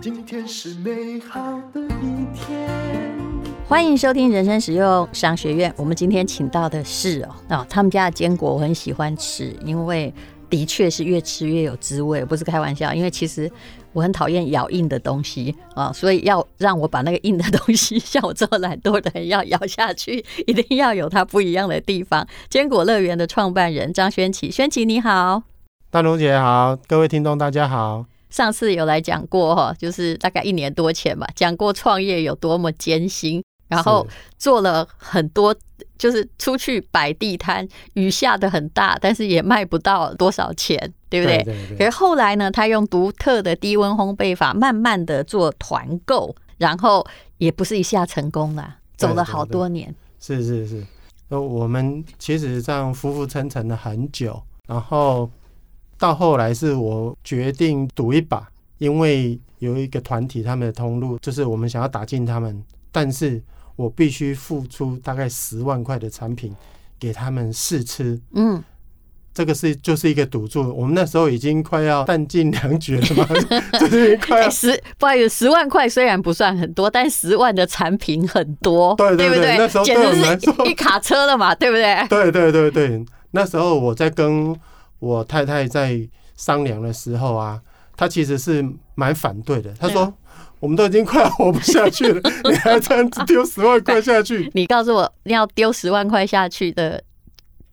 今天是美好的一天。欢迎收听人生使用商学院。我们今天请到的是哦，哦，他们家的坚果我很喜欢吃，因为的确是越吃越有滋味，不是开玩笑。因为其实。我很讨厌咬硬的东西啊，所以要让我把那个硬的东西，像我这么懒惰的人要咬下去，一定要有它不一样的地方。坚果乐园的创办人张轩琪，轩琪你好，大龙姐好，各位听众大家好。上次有来讲过哈，就是大概一年多前吧，讲过创业有多么艰辛。然后做了很多，就是出去摆地摊，雨下得很大，但是也卖不到多少钱，对不对？对对对。可是后来呢，他用独特的低温烘焙法，慢慢的做团购，然后也不是一下成功了，走了好多年。是是是，呃，我们其实这样浮浮沉沉了很久，然后到后来是我决定赌一把，因为有一个团体他们的通路，就是我们想要打进他们，但是。我必须付出大概十万块的产品给他们试吃，嗯，这个是就是一个赌注。我们那时候已经快要弹尽粮绝了嘛，就是快要十，不好意思，十万块虽然不算很多，但十万的产品很多，对对对，那时候简直是一卡车了嘛，对不对？对对对对，那时候我在跟我太太在商量的时候啊，她其实是蛮反对的，她说。我们都已经快要活不下去了，你还这样子丢十万块下去？你告诉我，你要丢十万块下去的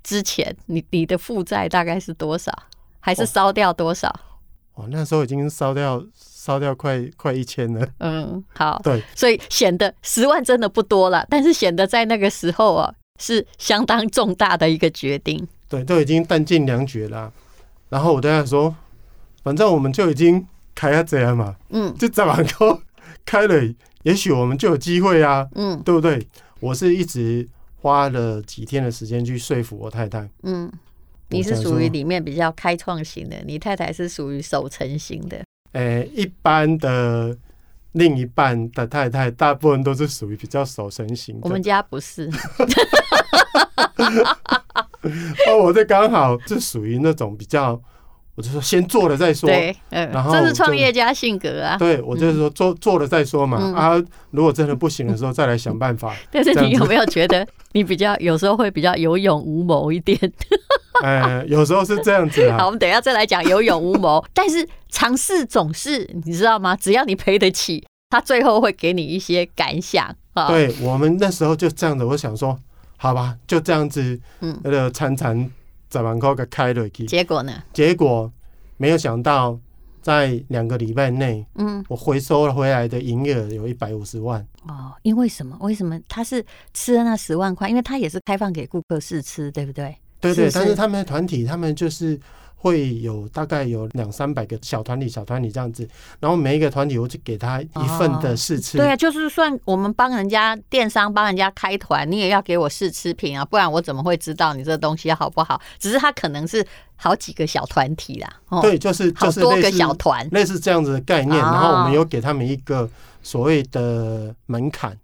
之前，你你的负债大概是多少？还是烧掉多少？哦，那时候已经烧掉烧掉快快一千了。嗯，好，对，所以显得十万真的不多了，但是显得在那个时候啊，是相当重大的一个决定。对，都已经弹尽粮绝了。然后我对他说，反正我们就已经。开下这样嘛，嗯，就这么高开了，也许我们就有机会啊，嗯，对不对？我是一直花了几天的时间去说服我太太，嗯，你是属于里面比较开创型的，你太太是属于守成型的。诶，一般的另一半的太太，大部分都是属于比较守成型的。我们家不是，哦，我这刚好是属于那种比较。我就说先做了再说，对，嗯，然后这是创业家性格啊。对，我就是说做做了再说嘛，啊，如果真的不行的时候再来想办法。但是你有没有觉得你比较有时候会比较有勇无谋一点？哎，有时候是这样子啊。好，我们等一下再来讲有勇无谋。但是尝试总是你知道吗？只要你赔得起，他最后会给你一些感想啊。对，我们那时候就这样子，我想说，好吧，就这样子，嗯，那个参参。十万块给开了去，结果呢？结果没有想到，在两个礼拜内，嗯，我回收了回来的营业额有一百五十万。哦，因为什么？为什么他是吃了那十万块？因为他也是开放给顾客试吃，对不对？对对，但是他们的团体，他们就是。会有大概有两三百个小团体，小团体这样子，然后每一个团体我就给他一份的试吃。对啊，就是算我们帮人家电商帮人家开团，你也要给我试吃品啊，不然我怎么会知道你这东西好不好？只是他可能是好几个小团体啦。对，就是就是多个小团，类似这样子的概念。然后我们有给他们一个所谓的门槛。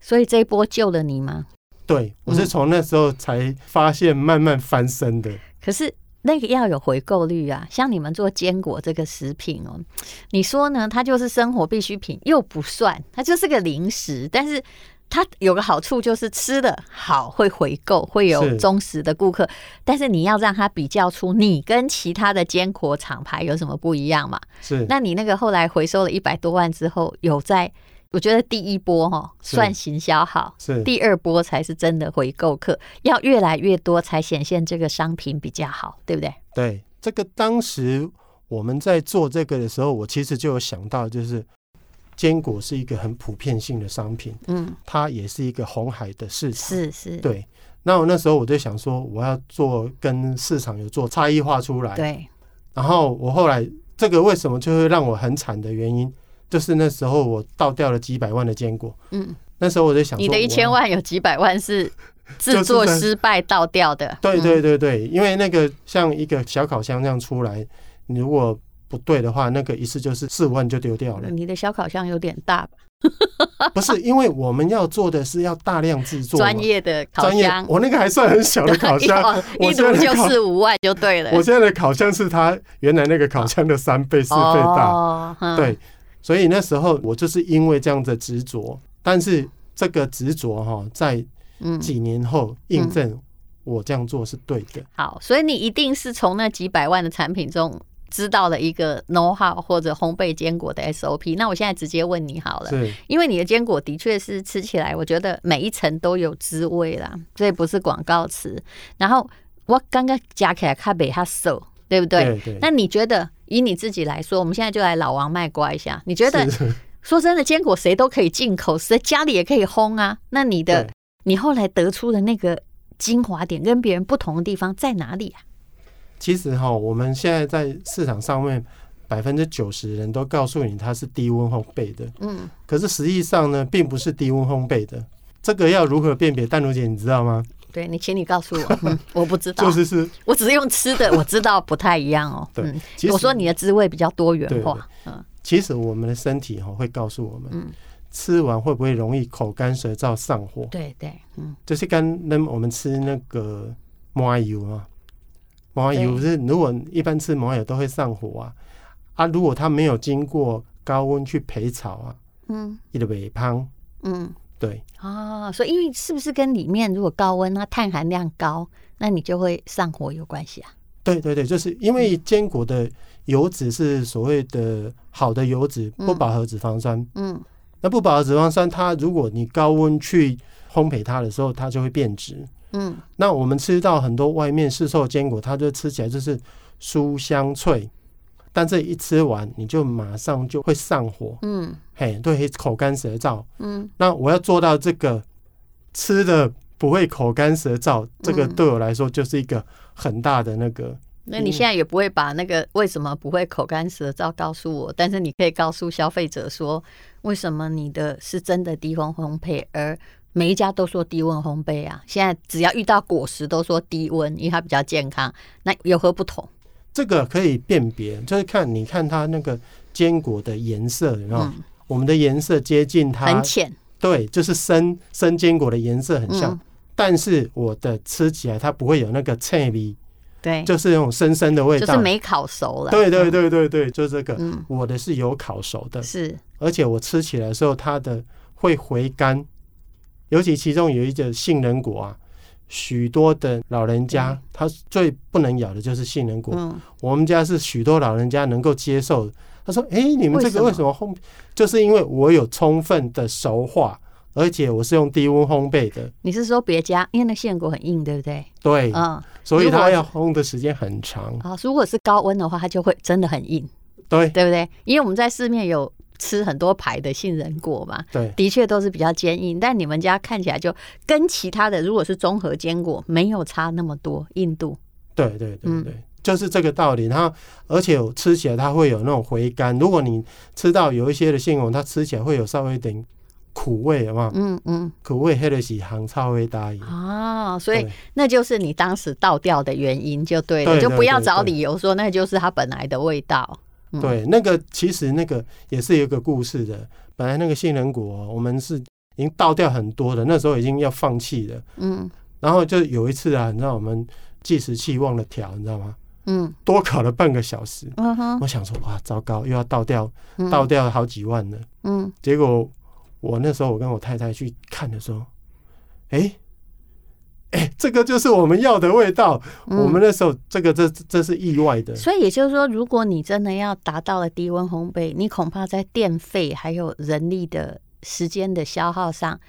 所以这一波救了你吗？对，我是从那时候才发现慢慢翻身的。可是。那个要有回购率啊，像你们做坚果这个食品哦，你说呢？它就是生活必需品，又不算，它就是个零食。但是它有个好处，就是吃的好会回购，会有忠实的顾客。但是你要让它比较出你跟其他的坚果厂牌有什么不一样嘛？是。那你那个后来回收了一百多万之后，有在？我觉得第一波哈算行销好，是第二波才是真的回购客，要越来越多才显现这个商品比较好，对不对？对，这个当时我们在做这个的时候，我其实就有想到，就是坚果是一个很普遍性的商品，嗯，它也是一个红海的市场，是是，对。那我那时候我就想说，我要做跟市场有做差异化出来，对。然后我后来这个为什么就会让我很惨的原因？就是那时候我倒掉了几百万的坚果，嗯，那时候我在想，你的一千万有几百万是 制作失败倒掉的，对对对对，因为那个像一个小烤箱这样出来，你如果不对的话，那个一次就是四五万就丢掉了。你的小烤箱有点大吧？不是，因为我们要做的是要大量制作，专业的烤箱。我那个还算很小的烤箱，一炉就是五万就对了。我现在的烤箱是它原来那个烤箱的三倍、四倍大。哦、对，所以那时候我就是因为这样的执着，但是这个执着哈，在几年后印证我这样做是对的。好，所以你一定是从那几百万的产品中。知道了一个 know how 或者烘焙坚果的 SOP，那我现在直接问你好了，因为你的坚果的确是吃起来，我觉得每一层都有滋味啦，这不是广告词。然后我刚刚夹起来看比它瘦，对不对？对对。那你觉得以你自己来说，我们现在就来老王卖瓜一下，你觉得说真的，坚果谁都可以进口，谁家里也可以烘啊？那你的你后来得出的那个精华点跟别人不同的地方在哪里啊？其实哈，我们现在在市场上面，百分之九十人都告诉你它是低温烘焙的，嗯，可是实际上呢，并不是低温烘焙的。这个要如何辨别？淡如姐，你知道吗？对，你请你告诉我，嗯，我不知道，就是是，我只是用吃的，我知道不太一样哦。对，我说你的滋味比较多元化，嗯，其实我们的身体哈会告诉我们，嗯，吃完会不会容易口干舌燥、上火？对对，嗯，就是跟那我们吃那个麻油啊。麻油是，如果一般吃麻油都会上火啊，啊，如果它没有经过高温去焙炒啊，嗯，一个微胖，嗯，对，啊，所以因为是不是跟里面如果高温它碳含量高，那你就会上火有关系啊？对对对，就是因为坚果的油脂是所谓的好的油脂，不饱和脂肪酸，嗯，那不饱和脂肪酸它如果你高温去烘焙它的时候，它就会变质。嗯，那我们吃到很多外面市售坚果，它就吃起来就是酥香脆，但这一吃完你就马上就会上火，嗯，嘿，对，口干舌燥，嗯，那我要做到这个吃的不会口干舌燥，这个对我来说就是一个很大的那个。那你现在也不会把那个为什么不会口干舌燥告诉我，但是你可以告诉消费者说，为什么你的是真的低温烘焙，而每一家都说低温烘焙啊，现在只要遇到果实都说低温，因为它比较健康。那有何不同？这个可以辨别，就是看你看它那个坚果的颜色，然后我们的颜色接近它很浅，对，就是生生坚果的颜色很像，嗯、但是我的吃起来它不会有那个脆味，对，就是那种生生的味道，就是没烤熟了。对对对对对，就这个，嗯、我的是有烤熟的，是，而且我吃起来的时候它的会回甘。尤其其中有一个杏仁果啊，许多的老人家他最不能咬的就是杏仁果。我们家是许多老人家能够接受。他说：“哎，你们这个为什么烘？就是因为我有充分的熟化，而且我是用低温烘焙的。”你是说别家？因为那杏仁果很硬，对不对？对，嗯，所以它要烘的时间很长。啊，如果是高温的话，它就会真的很硬。对，对不对？因为我们在市面有。吃很多牌的杏仁果嘛，对，的确都是比较坚硬。但你们家看起来就跟其他的，如果是综合坚果，没有差那么多硬度。对对对对，就是这个道理。它而且吃起来它会有那种回甘。如果你吃到有一些的杏仁，它吃起来会有稍微一点苦味，好不好？嗯嗯，苦味黑的是行超会答应啊，所以那就是你当时倒掉的原因，就对了，就不要找理由说那就是它本来的味道。对，那个其实那个也是有一个故事的。本来那个杏仁果，我们是已经倒掉很多的，那时候已经要放弃了。嗯。然后就有一次啊，你知道我们计时器忘了调，你知道吗？嗯。多烤了半个小时。嗯哼。我想说，哇，糟糕，又要倒掉，倒掉好几万了。嗯。结果我那时候我跟我太太去看的时候，哎。哎、欸，这个就是我们要的味道。嗯、我们那时候，这个这这是意外的。所以也就是说，如果你真的要达到了低温烘焙，你恐怕在电费还有人力的时间的消耗上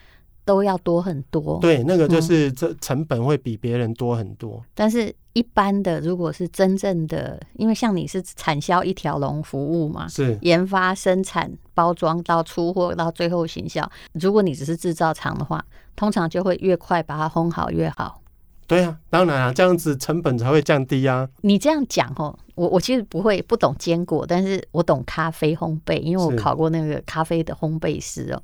都要多很多。对，那个就是这成本会比别人多很多。嗯、但是一般的，如果是真正的，因为像你是产销一条龙服务嘛，是研发、生产、包装到出货到最后行销。如果你只是制造厂的话。通常就会越快把它烘好越好。对啊，当然啊，这样子成本才会降低啊。你这样讲哦，我我其实不会不懂坚果，但是我懂咖啡烘焙，因为我考过那个咖啡的烘焙师哦。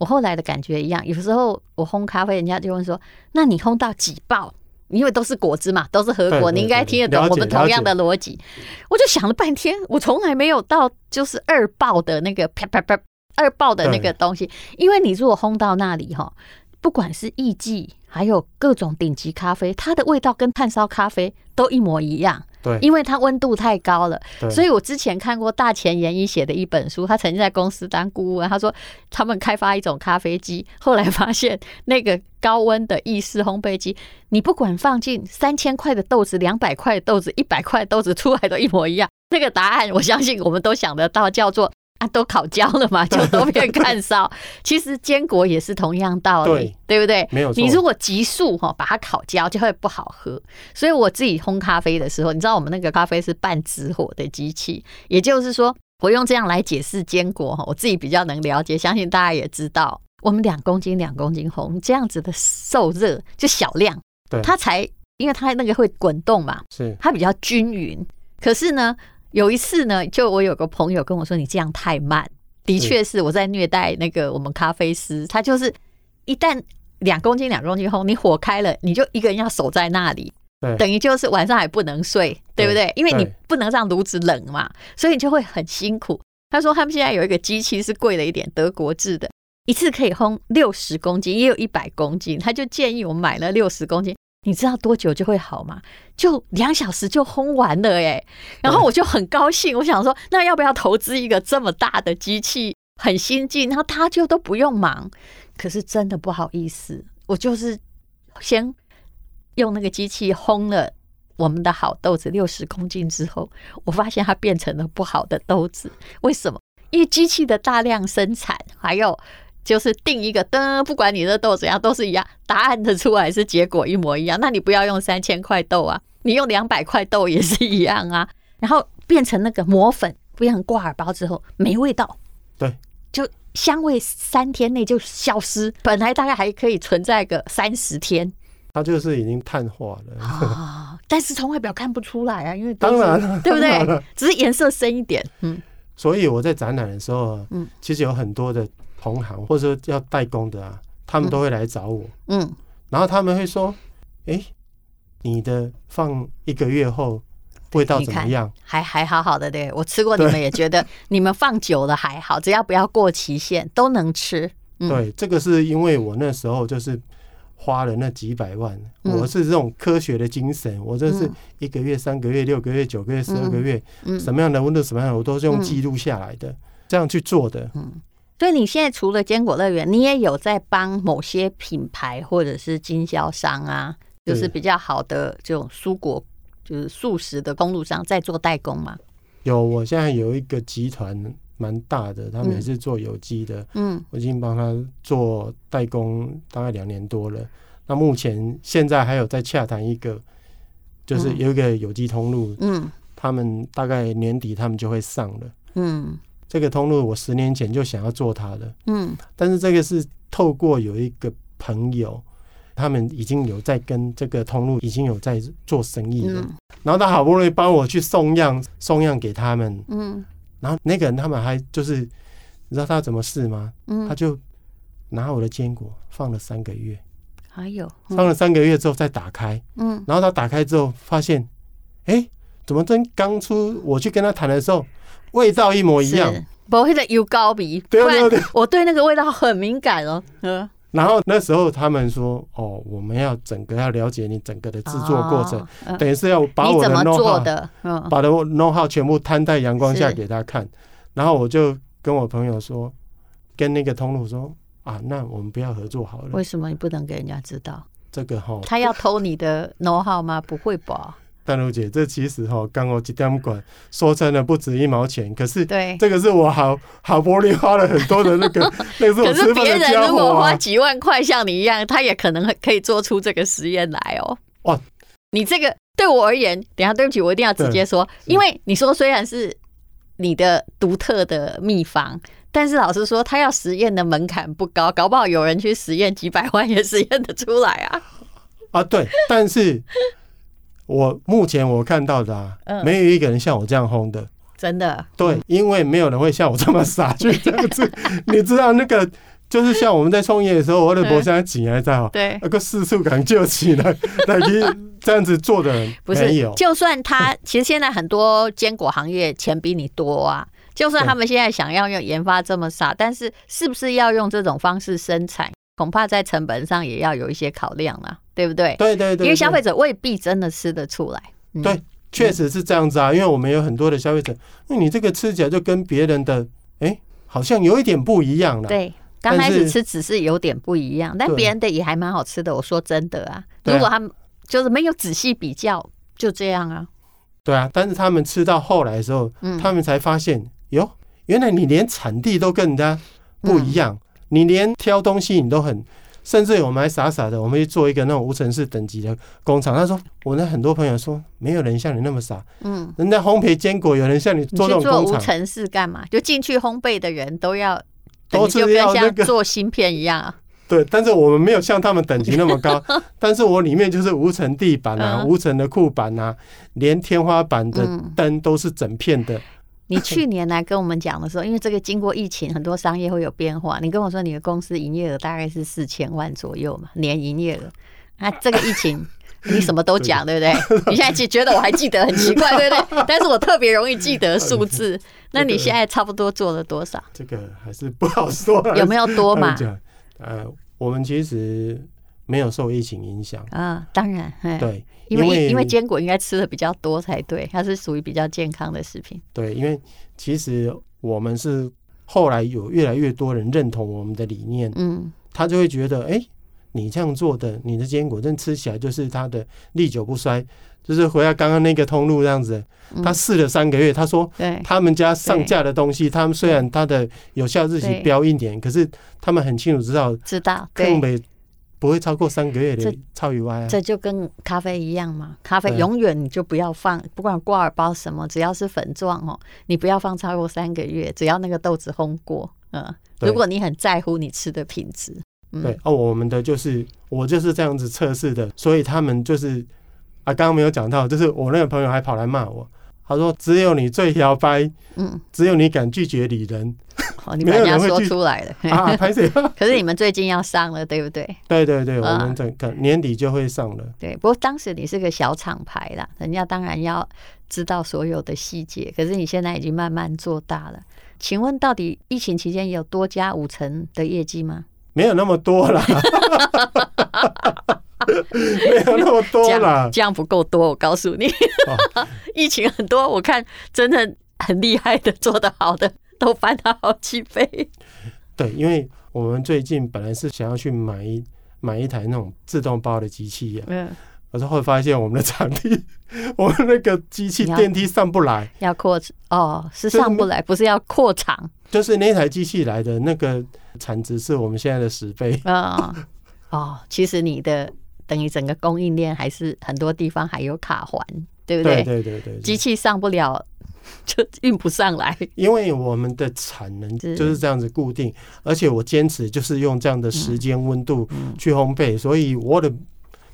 我后来的感觉一样，有时候我烘咖啡，人家就问说：“那你烘到几爆？”因为都是果汁嘛，都是和果，你应该听得懂我们同样的逻辑。我就想了半天，我从来没有到就是二爆的那个啪啪啪二爆的那个东西，因为你如果烘到那里哈，不管是艺妓，还有各种顶级咖啡，它的味道跟炭烧咖啡都一模一样。对，因为它温度太高了，所以我之前看过大前研一写的一本书，他曾经在公司当顾问，他说他们开发一种咖啡机，后来发现那个高温的意式烘焙机，你不管放进三千块的豆子、两百块的豆子、一百块的豆子，出来都一模一样。那个答案，我相信我们都想得到，叫做。啊，都烤焦了嘛，就都变干烧。其实坚果也是同样道理，对，对不对？没有错。你如果急速哈把它烤焦，就会不好喝。所以我自己烘咖啡的时候，你知道我们那个咖啡是半直火的机器，也就是说，我用这样来解释坚果哈，我自己比较能了解。相信大家也知道，我们两公斤两公斤烘这样子的受热就小量，对，它才因为它那个会滚动嘛，是它比较均匀。可是呢。有一次呢，就我有个朋友跟我说：“你这样太慢。”的确是我在虐待那个我们咖啡师。他就是一旦两公斤两公斤后，你火开了，你就一个人要守在那里，等于就是晚上还不能睡，对不对？因为你不能让炉子冷嘛，所以你就会很辛苦。他说他们现在有一个机器是贵了一点，德国制的，一次可以烘六十公斤，也有一百公斤。他就建议我买了六十公斤。你知道多久就会好吗？就两小时就烘完了哎，然后我就很高兴，我想说，那要不要投资一个这么大的机器，很先进，然后他就都不用忙。可是真的不好意思，我就是先用那个机器烘了我们的好豆子六十公斤之后，我发现它变成了不好的豆子。为什么？因为机器的大量生产，还有。就是定一个灯，不管你的豆怎样都是一样，答案的出来是结果一模一样。那你不要用三千块豆啊，你用两百块豆也是一样啊。然后变成那个磨粉，变成挂耳包之后没味道，对，就香味三天内就消失。本来大概还可以存在个三十天，它就是已经碳化了啊。但是从外表看不出来啊，因为当然了，对不对？只是颜色深一点。嗯，所以我在展览的时候，嗯，其实有很多的。同行或者说要代工的啊，他们都会来找我，嗯，然后他们会说：“哎，你的放一个月后味道怎么样？还还好好的，对，我吃过，你们也觉得 你们放久了还好，只要不要过期限都能吃。”对，这个是因为我那时候就是花了那几百万，我是这种科学的精神，我这是一个月、三个月、六个月、九个月、十二个月，什么样的温度、什么样的，我都是用记录下来的，这样去做的，嗯。所以你现在除了坚果乐园，你也有在帮某些品牌或者是经销商啊，就是比较好的这种蔬果，就是素食的公路商在做代工吗？有，我现在有一个集团蛮大的，他们也是做有机的，嗯，我已经帮他做代工大概两年多了。那目前现在还有在洽谈一个，就是有一个有机通路，嗯，他们大概年底他们就会上了，嗯。这个通路我十年前就想要做它的，嗯，但是这个是透过有一个朋友，他们已经有在跟这个通路已经有在做生意了，然后他好不容易帮我去送样，送样给他们，嗯，然后那个人他们还就是，你知道他怎么试吗？嗯，他就拿我的坚果放了三个月，还有放了三个月之后再打开，嗯，然后他打开之后发现，哎，怎么真刚出我去跟他谈的时候。味道一模一样，不会的有高鼻，对对对，我对那个味道很敏感哦。嗯，然后那时候他们说：“哦，我们要整个要了解你整个的制作过程，等于是要把我的 know how，嗯，把的 know how 全部摊在阳光下给他看。”然后我就跟我朋友说，跟那个通路说：“啊，那我们不要合作好了。”为什么你不能给人家知道？这个哈，他要偷你的 know how 吗？不会吧？淡如姐，这其实哈，刚我几点管说真的不值一毛钱，可是对这个是我好好玻璃花了很多的那个，那是我吃饭的啊。可是别人如果花几万块像你一样，他也可能可以做出这个实验来哦。哇，你这个对我而言，等下对不起，我一定要直接说，因为你说虽然是你的独特的秘方，但是老实说，他要实验的门槛不高，搞不好有人去实验几百万也实验得出来啊。啊，对，但是。我目前我看到的啊，没有一个人像我这样轰的，真的。对，因为没有人会像我这么傻去这样子。你知道那个就是像我们在创业的时候，我的博现在紧还在哦，对，那个四处感救起来，那你这样子做的人不是，就算他 其实现在很多坚果行业钱比你多啊，就算他们现在想要用研发这么傻，但是是不是要用这种方式生产，恐怕在成本上也要有一些考量啊，对不对？对对对，因为消费者未必真的吃得出来。对，确实是这样子啊，因为我们有很多的消费者，那你这个吃起来就跟别人的，哎。好像有一点不一样了。对，刚开始吃只是有点不一样，但别人的也还蛮好吃的。我说真的啊，如果他们就是没有仔细比较，就这样啊。对啊，但是他们吃到后来的时候，他们才发现，哟，原来你连产地都跟人家不一样，你连挑东西你都很。甚至我们还傻傻的，我们去做一个那种无尘室等级的工厂。他说，我那很多朋友说，没有人像你那么傻。嗯，人家烘焙坚果，有人像你做这种工厂。无尘室干嘛？就进去烘焙的人都要，都是要像做芯片一样啊。对，但是我们没有像他们等级那么高。但是我里面就是无尘地板啊，无尘的库板啊，连天花板的灯都是整片的。你去年来跟我们讲的时候，因为这个经过疫情，很多商业会有变化。你跟我说你的公司营业额大概是四千万左右嘛，年营业额。啊，这个疫情 你什么都讲，对不对？你现在觉得我还记得很奇怪，对不对？但是我特别容易记得数字。那你现在差不多做了多少？这个还是不好说。有没有多嘛？呃，我们其实没有受疫情影响啊，当然，对。因为因为坚果应该吃的比较多才对，它是属于比较健康的食品。对，因为其实我们是后来有越来越多人认同我们的理念，嗯，他就会觉得，哎，你这样做的，你的坚果真吃起来就是它的历久不衰，就是回到刚刚那个通路这样子。他试了三个月，他说，他们家上架的东西，他们虽然它的有效日期标一年，可是他们很清楚知道，知道，对。不会超过三个月的超语歪啊，这就跟咖啡一样嘛。咖啡永远你就不要放，不管挂耳包什么，只要是粉状哦，你不要放超过三个月，只要那个豆子烘过。嗯，如果你很在乎你吃的品质，对哦，我们的就是我就是这样子测试的，所以他们就是啊，刚刚没有讲到，就是我那个朋友还跑来骂我。他说：“只有你最摇摆，嗯，只有你敢拒绝女人。哦，你把人家说出来了 啊？拍谁？可是你们最近要上了，对不对？对对对，我们整个年底就会上了。对，不过当时你是个小厂牌啦，人家当然要知道所有的细节。可是你现在已经慢慢做大了。请问，到底疫情期间有多加五成的业绩吗？没有那么多啦。” 没有那么多啦，这样不够多。我告诉你，疫情很多，我看真的很厉害的，做得好的都翻了好几倍。对，因为我们最近本来是想要去买一买一台那种自动包的机器，嗯，可是后来发现我们的场地，我们那个机器电梯上不来，要扩哦，是上不来，不是要扩厂，就是那台机器来的那个产值是我们现在的十倍。哦，哦，其实你的。等于整个供应链还是很多地方还有卡环，对不对？对对对对，机器上不了 就运不上来。因为我们的产能就是这样子固定，而且我坚持就是用这样的时间温度去烘焙，所以我的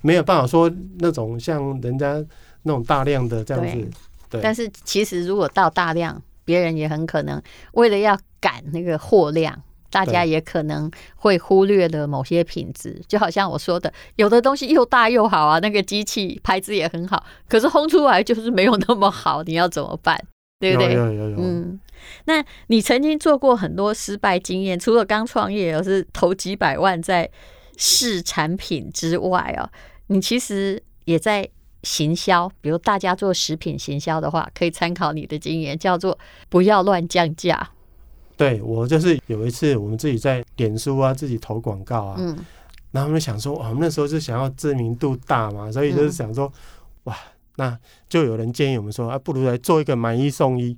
没有办法说那种像人家那种大量的这样子。对。但是其实如果到大量，别人也很可能为了要赶那个货量。大家也可能会忽略了某些品质，就好像我说的，有的东西又大又好啊，那个机器牌子也很好，可是烘出来就是没有那么好，你要怎么办？对不对？有有有有。嗯，那你曾经做过很多失败经验，除了刚创业，而是投几百万在试产品之外哦，你其实也在行销，比如大家做食品行销的话，可以参考你的经验，叫做不要乱降价。对，我就是有一次，我们自己在脸书啊，自己投广告啊，嗯，然后我们想说，我们那时候就想要知名度大嘛，所以就是想说，哇，那就有人建议我们说，啊，不如来做一个买一送一。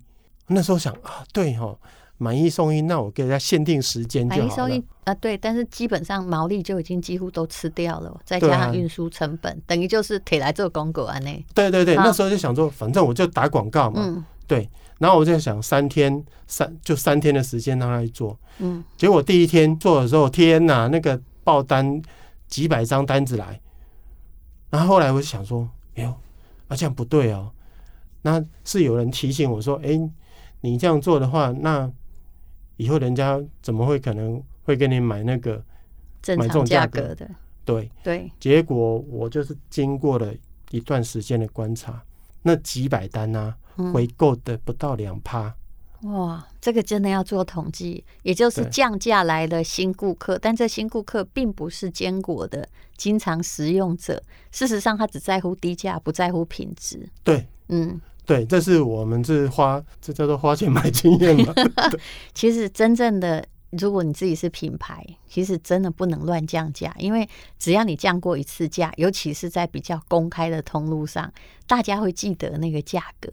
那时候想啊，对哈，买一送一，那我给人家限定时间就好了。买一送一啊，对，但是基本上毛利就已经几乎都吃掉了，再加上运输成本，等于就是铁来做公狗啊那。对对对，那时候就想说，反正我就打广告嘛，对。然后我就想三天三就三天的时间让他去做，嗯，结果第一天做的时候，天哪，那个爆单几百张单子来，然后后来我就想说，哎呦，啊这样不对哦，那是有人提醒我说，哎，你这样做的话，那以后人家怎么会可能会给你买那个正买这种常价价格格的，对。对，结果我就是经过了一段时间的观察，那几百单啊，嗯回购的不到两趴。哇，这个真的要做统计，也就是降价来的新顾客，但这新顾客并不是坚果的经常食用者。事实上，他只在乎低价，不在乎品质。对嗯，对，这是我们是花，这叫做花钱买经验嘛。其实真正的，如果你自己是品牌，其实真的不能乱降价，因为只要你降过一次价，尤其是在比较公开的通路上，大家会记得那个价格。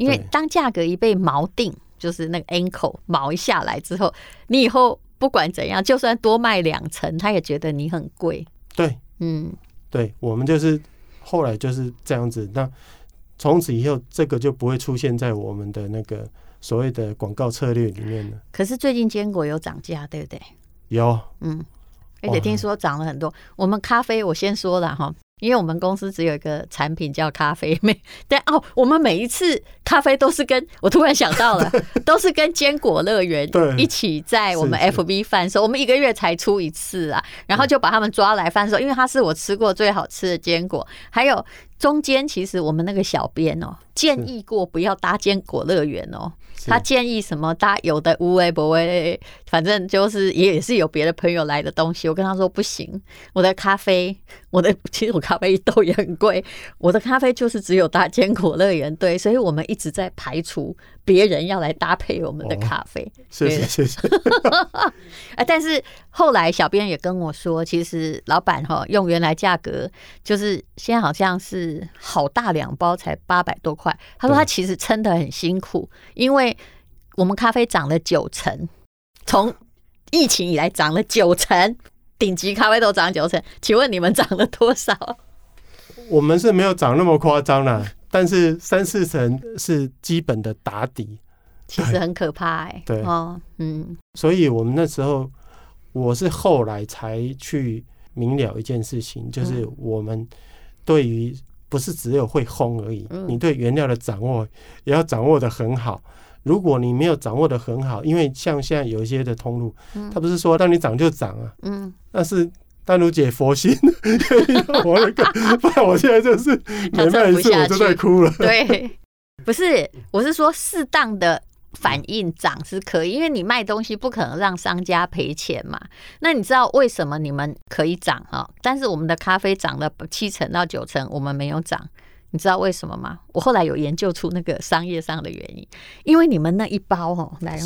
因为当价格一被锚定，就是那个 ankle 锚一下来之后，你以后不管怎样，就算多卖两成，他也觉得你很贵。对嗯，对，我们就是后来就是这样子。那从此以后，这个就不会出现在我们的那个所谓的广告策略里面了。可是最近坚果有涨价，对不对？有，嗯，而且听说涨了很多。我们咖啡，我先说了哈。因为我们公司只有一个产品叫咖啡妹，但哦，我们每一次咖啡都是跟我突然想到了，都是跟坚果乐园一起在我们 FB 贩售。我们一个月才出一次啊，然后就把他们抓来贩售，因为它是我吃过最好吃的坚果。还有中间其实我们那个小编哦建议过不要搭坚果乐园哦。他建议什么搭有的无为不为，反正就是也是有别的朋友来的东西。我跟他说不行，我的咖啡，我的其实我咖啡豆也很贵，我的咖啡就是只有大坚果乐园对，所以我们一直在排除别人要来搭配我们的咖啡。谢谢谢谢。哎，但是后来小编也跟我说，其实老板哈用原来价格，就是现在好像是好大两包才八百多块。他说他其实撑得很辛苦，因为我们咖啡涨了九成，从疫情以来涨了九成，顶级咖啡豆涨九成。请问你们涨了多少？我们是没有涨那么夸张啦，但是三四成是基本的打底，其实很可怕哎、欸。对。哦，嗯，所以我们那时候我是后来才去明了一件事情，就是我们对于不是只有会烘而已，你对原料的掌握也要掌握的很好。如果你没有掌握的很好，因为像现在有一些的通路，它不是说让你涨就涨啊，嗯，但是淡如姐佛心，我那个，不然我现在就是每卖一次我就在哭了。对，不是，我是说适当的反应涨是可以，因为你卖东西不可能让商家赔钱嘛。那你知道为什么你们可以涨哈？但是我们的咖啡涨了七成到九成，我们没有涨。你知道为什么吗？我后来有研究出那个商业上的原因，因为你们那一包哦，来，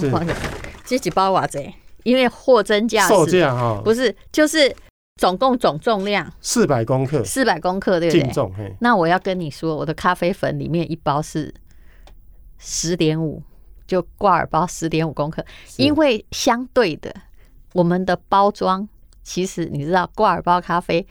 这几包哇塞，因为货真价实，售价哈，不是，就是总共总重量四百公克，四百公克对不对？净重嘿。那我要跟你说，我的咖啡粉里面一包是十点五，就挂耳包十点五公克，因为相对的，我们的包装其实你知道，挂耳包咖啡。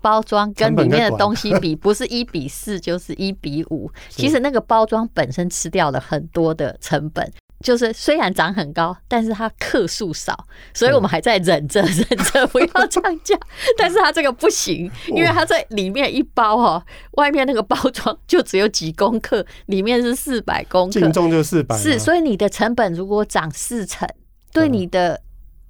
包装跟里面的东西比，不是一比四就是一比五。其实那个包装本身吃掉了很多的成本，就是虽然涨很高，但是它克数少，所以我们还在忍着忍着不要涨价。但是它这个不行，因为它在里面一包哦，外面那个包装就只有几公克，里面是四百公克，净重就四百。是，所以你的成本如果涨四成，对你的。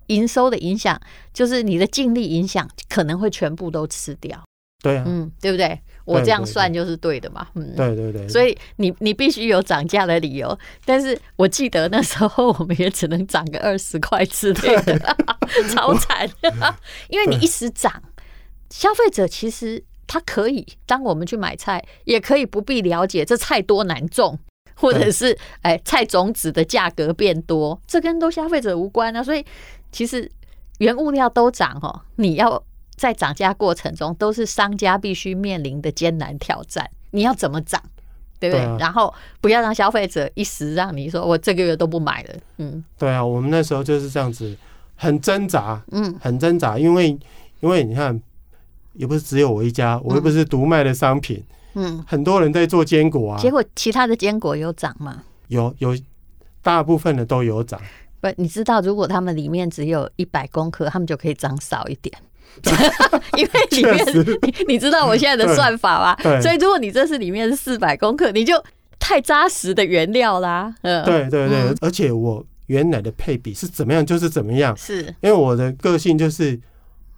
营收的影响就是你的净利影响可能会全部都吃掉，对啊，嗯，对不对？我这样算就是对的嘛，嗯，对对对。所以你你必须有涨价的理由，但是我记得那时候我们也只能涨个二十块之类的，超惨，因为你一时涨，消费者其实他可以当我们去买菜，也可以不必了解这菜多难种。或者是哎，菜种子的价格变多，这跟都消费者无关啊。所以其实原物料都涨哦，你要在涨价过程中，都是商家必须面临的艰难挑战。你要怎么涨，对不对？然后不要让消费者一时让你说我这个月都不买了。嗯，对啊，我们那时候就是这样子，很挣扎，嗯，很挣扎，因为因为你看，也不是只有我一家，我又不是独卖的商品。嗯，很多人在做坚果啊，结果其他的坚果有涨吗？有有，大部分的都有涨。不，你知道，如果他们里面只有一百公克，他们就可以涨少一点，因为里面你你知道我现在的算法吧？所以如果你这是里面是四百公克，你就太扎实的原料啦。嗯，对对对，而且我原来的配比是怎么样就是怎么样。是，因为我的个性就是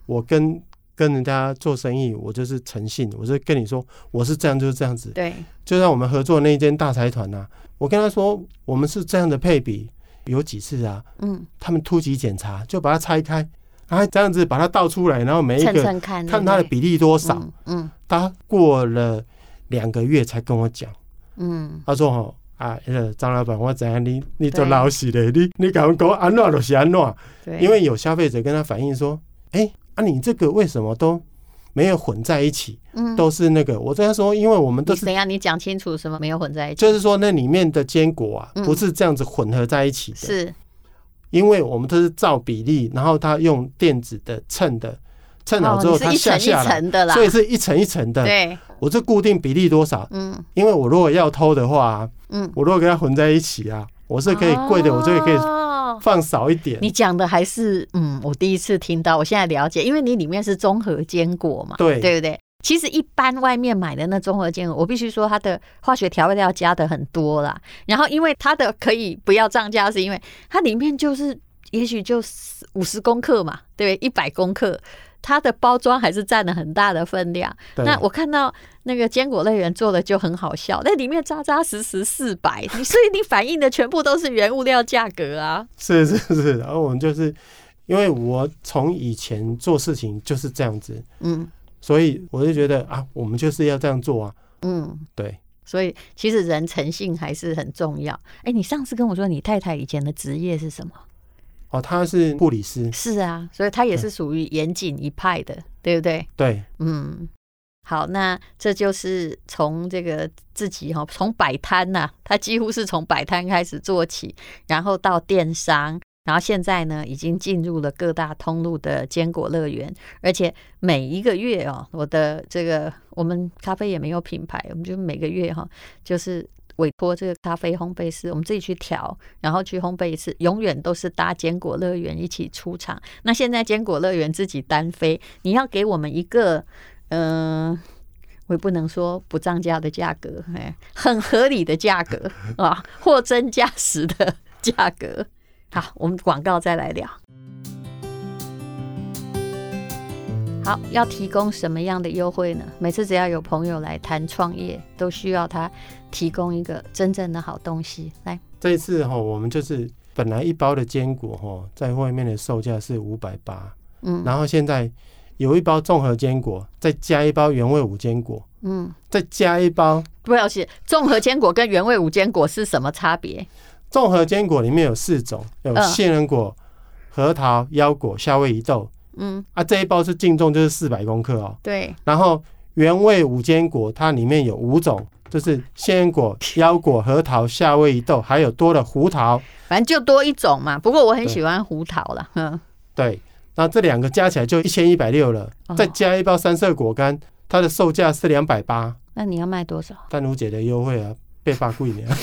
我跟跟人家做生意，我就是诚信，我就跟你说我是这样就是这样子。对，就像我们合作那一间大财团呐，我跟他说我们是这样的配比，有几次啊，嗯，他们突击检查就把它拆开，然后这样子把它倒出来，然后每一个看，它的比例多少。嗯，他过了两个月才跟我讲，嗯，他说哦啊，张老板，我怎样你你做老实的，你你敢讲安怎就是安怎，对，因为有消费者跟他反映说，哎。啊，你这个为什么都没有混在一起？嗯，都是那个。我这样说，因为我们都是怎样？你讲清楚什么没有混在一起？就是说那里面的坚果啊，不是这样子混合在一起的。是，因为我们都是照比例，然后他用电子的称的，称好之后它下下来，所以是一层一层的。对，我这固定比例多少？嗯，因为我如果要偷的话，嗯，我如果跟它混在一起啊，我是可以贵的，我这个可以。放少一点。你讲的还是嗯，我第一次听到，我现在了解，因为你里面是综合坚果嘛，对对不对？其实一般外面买的那综合坚果，我必须说它的化学调味料加的很多啦。然后因为它的可以不要涨价，是因为它里面就是也许就五十公克嘛，对不对？一百公克。它的包装还是占了很大的分量。那我看到那个坚果乐园做的就很好笑，那里面扎扎实实四百，所以你反映的全部都是原物料价格啊。是是是，然后我们就是因为我从以前做事情就是这样子，嗯，所以我就觉得啊，我们就是要这样做啊，嗯，对。所以其实人诚信还是很重要。哎，你上次跟我说你太太以前的职业是什么？哦，她是护理师，是啊，所以她也是属于严谨一派的，对不对？对，嗯，好，那这就是从这个自己哈，从摆摊呐，他几乎是从摆摊开始做起，然后到电商，然后现在呢，已经进入了各大通路的坚果乐园，而且每一个月哦，我的这个我们咖啡也没有品牌，我们就每个月哈，就是。委托这个咖啡烘焙师，我们自己去调，然后去烘焙一次，永远都是搭坚果乐园一起出场。那现在坚果乐园自己单飞，你要给我们一个，嗯、我也不能说不涨价的价格，哎，很合理的价格啊，货真价实的价格。好，我们广告再来聊。好，要提供什么样的优惠呢？每次只要有朋友来谈创业，都需要他提供一个真正的好东西。来，这一次哈，我们就是本来一包的坚果哈，在外面的售价是五百八，嗯，然后现在有一包综合坚果，再加一包原味五坚果，嗯，再加一包，不要写，综合坚果跟原味五坚果是什么差别？综合坚果里面有四种，有杏仁果、核桃、腰果、夏威夷豆。嗯啊，这一包是净重，就是四百公克哦。对。然后原味五坚果，它里面有五种，就是杏仁果、腰果、核桃、夏威夷豆，还有多的胡桃。反正就多一种嘛。不过我很喜欢胡桃了。嗯。对。那这两个加起来就一千一百六了，哦，再加一包三色果干，它的售价是两百八。那你要卖多少？丹如姐的优惠啊，被发贵呢。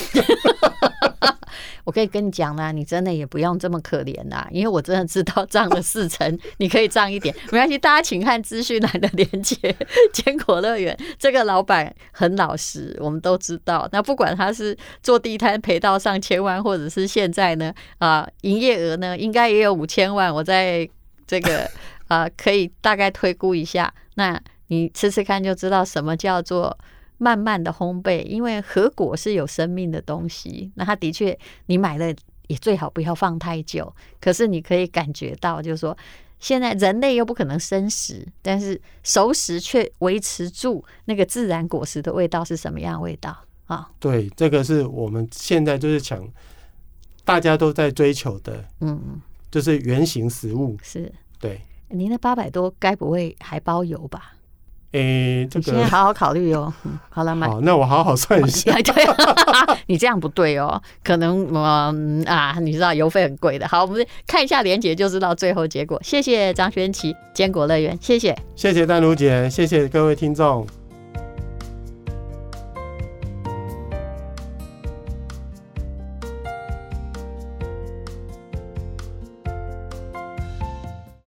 我可以跟你讲啦，你真的也不用这么可怜啦，因为我真的知道涨了四成，你可以涨一点，没关系。大家请看资讯栏的连接。坚果乐园这个老板很老实，我们都知道。那不管他是做地摊赔到上千万，或者是现在呢啊，营业额呢应该也有五千万。我在这个啊，可以大概推估一下。那你吃吃看就知道什么叫做。慢慢的烘焙，因为核果是有生命的东西，那它的确，你买了也最好不要放太久。可是你可以感觉到，就是说，现在人类又不可能生食，但是熟食却维持住那个自然果实的味道是什么样的味道啊？对，这个是我们现在就是讲，大家都在追求的，嗯，就是原型食物。是，对。您那八百多，该不会还包邮吧？诶、欸，这个现在好好考虑哦。嗯，好了，买。好，那我好好算一下。对，你这样不对哦，可能嗯啊，你知道邮费很贵的。好，我们看一下连结就知道最后结果。谢谢张轩琪，坚果乐园，谢谢，谢谢丹如姐，谢谢各位听众。